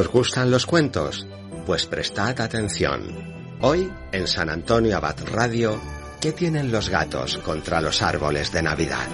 ¿Os gustan los cuentos? Pues prestad atención. Hoy, en San Antonio Abad Radio, ¿qué tienen los gatos contra los árboles de Navidad?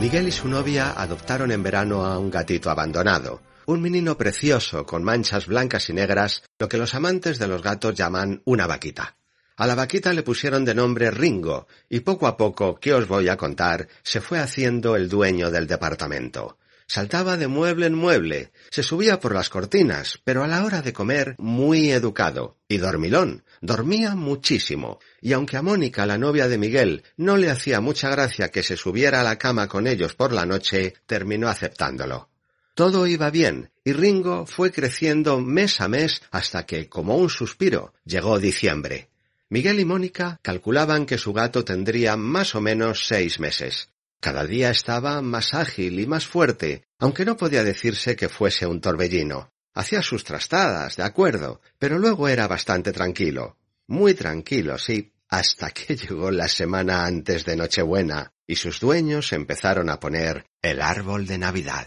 Miguel y su novia adoptaron en verano a un gatito abandonado, un menino precioso con manchas blancas y negras, lo que los amantes de los gatos llaman una vaquita. A la vaquita le pusieron de nombre Ringo, y poco a poco, ¿qué os voy a contar?, se fue haciendo el dueño del departamento. Saltaba de mueble en mueble, se subía por las cortinas, pero a la hora de comer muy educado. Y dormilón, dormía muchísimo. Y aunque a Mónica, la novia de Miguel, no le hacía mucha gracia que se subiera a la cama con ellos por la noche, terminó aceptándolo. Todo iba bien, y Ringo fue creciendo mes a mes hasta que, como un suspiro, llegó diciembre. Miguel y Mónica calculaban que su gato tendría más o menos seis meses. Cada día estaba más ágil y más fuerte, aunque no podía decirse que fuese un torbellino. Hacía sus trastadas, de acuerdo, pero luego era bastante tranquilo. Muy tranquilo, sí, hasta que llegó la semana antes de Nochebuena y sus dueños empezaron a poner el árbol de Navidad.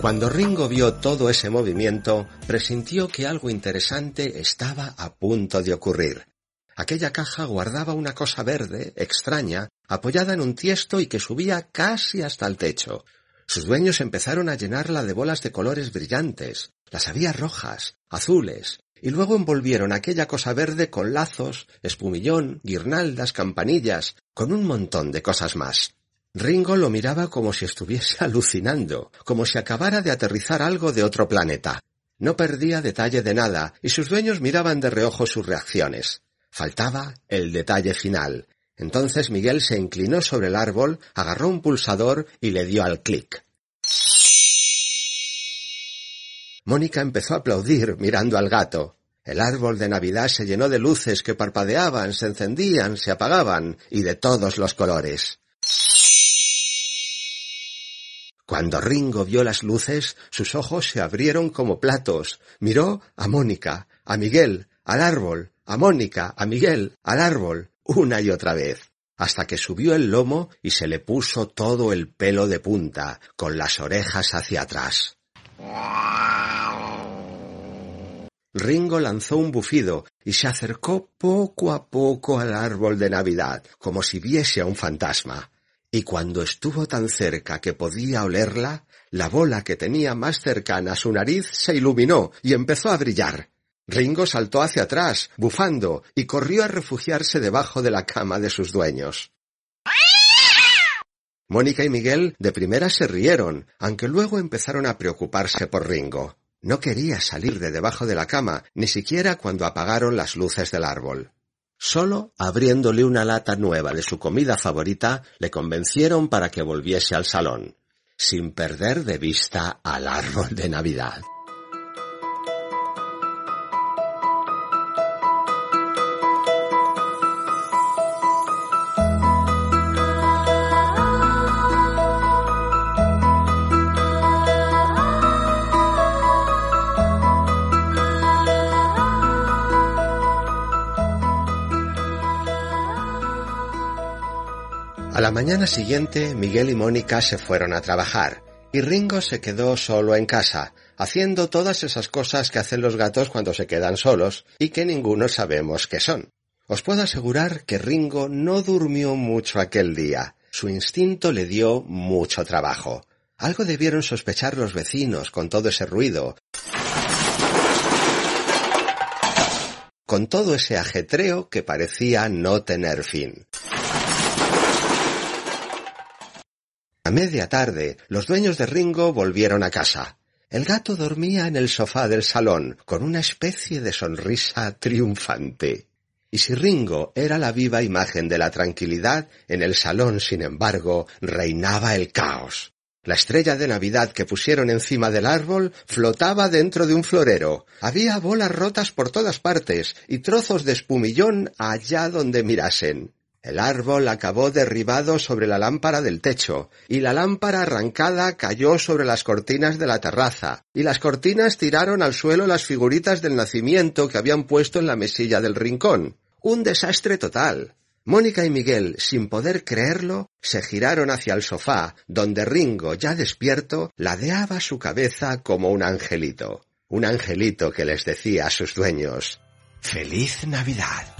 Cuando Ringo vio todo ese movimiento, presintió que algo interesante estaba a punto de ocurrir. Aquella caja guardaba una cosa verde, extraña, apoyada en un tiesto y que subía casi hasta el techo. Sus dueños empezaron a llenarla de bolas de colores brillantes. Las había rojas, azules, y luego envolvieron aquella cosa verde con lazos, espumillón, guirnaldas, campanillas, con un montón de cosas más. Ringo lo miraba como si estuviese alucinando, como si acabara de aterrizar algo de otro planeta. No perdía detalle de nada, y sus dueños miraban de reojo sus reacciones. Faltaba el detalle final. Entonces Miguel se inclinó sobre el árbol, agarró un pulsador y le dio al clic. Mónica empezó a aplaudir mirando al gato. El árbol de Navidad se llenó de luces que parpadeaban, se encendían, se apagaban, y de todos los colores. Cuando Ringo vio las luces, sus ojos se abrieron como platos. Miró a Mónica, a Miguel, al árbol, a Mónica, a Miguel, al árbol, una y otra vez, hasta que subió el lomo y se le puso todo el pelo de punta, con las orejas hacia atrás. Ringo lanzó un bufido y se acercó poco a poco al árbol de Navidad, como si viese a un fantasma y cuando estuvo tan cerca que podía olerla, la bola que tenía más cercana a su nariz se iluminó y empezó a brillar. Ringo saltó hacia atrás, bufando, y corrió a refugiarse debajo de la cama de sus dueños. Mónica y Miguel de primera se rieron, aunque luego empezaron a preocuparse por Ringo. No quería salir de debajo de la cama, ni siquiera cuando apagaron las luces del árbol. Solo abriéndole una lata nueva de su comida favorita le convencieron para que volviese al salón, sin perder de vista al árbol de Navidad. A la mañana siguiente, Miguel y Mónica se fueron a trabajar, y Ringo se quedó solo en casa, haciendo todas esas cosas que hacen los gatos cuando se quedan solos y que ninguno sabemos qué son. Os puedo asegurar que Ringo no durmió mucho aquel día. Su instinto le dio mucho trabajo. Algo debieron sospechar los vecinos con todo ese ruido. Con todo ese ajetreo que parecía no tener fin. A media tarde, los dueños de Ringo volvieron a casa. El gato dormía en el sofá del salón, con una especie de sonrisa triunfante. Y si Ringo era la viva imagen de la tranquilidad, en el salón, sin embargo, reinaba el caos. La estrella de Navidad que pusieron encima del árbol flotaba dentro de un florero. Había bolas rotas por todas partes y trozos de espumillón allá donde mirasen. El árbol acabó derribado sobre la lámpara del techo, y la lámpara arrancada cayó sobre las cortinas de la terraza, y las cortinas tiraron al suelo las figuritas del nacimiento que habían puesto en la mesilla del rincón. Un desastre total. Mónica y Miguel, sin poder creerlo, se giraron hacia el sofá, donde Ringo, ya despierto, ladeaba su cabeza como un angelito. Un angelito que les decía a sus dueños Feliz Navidad.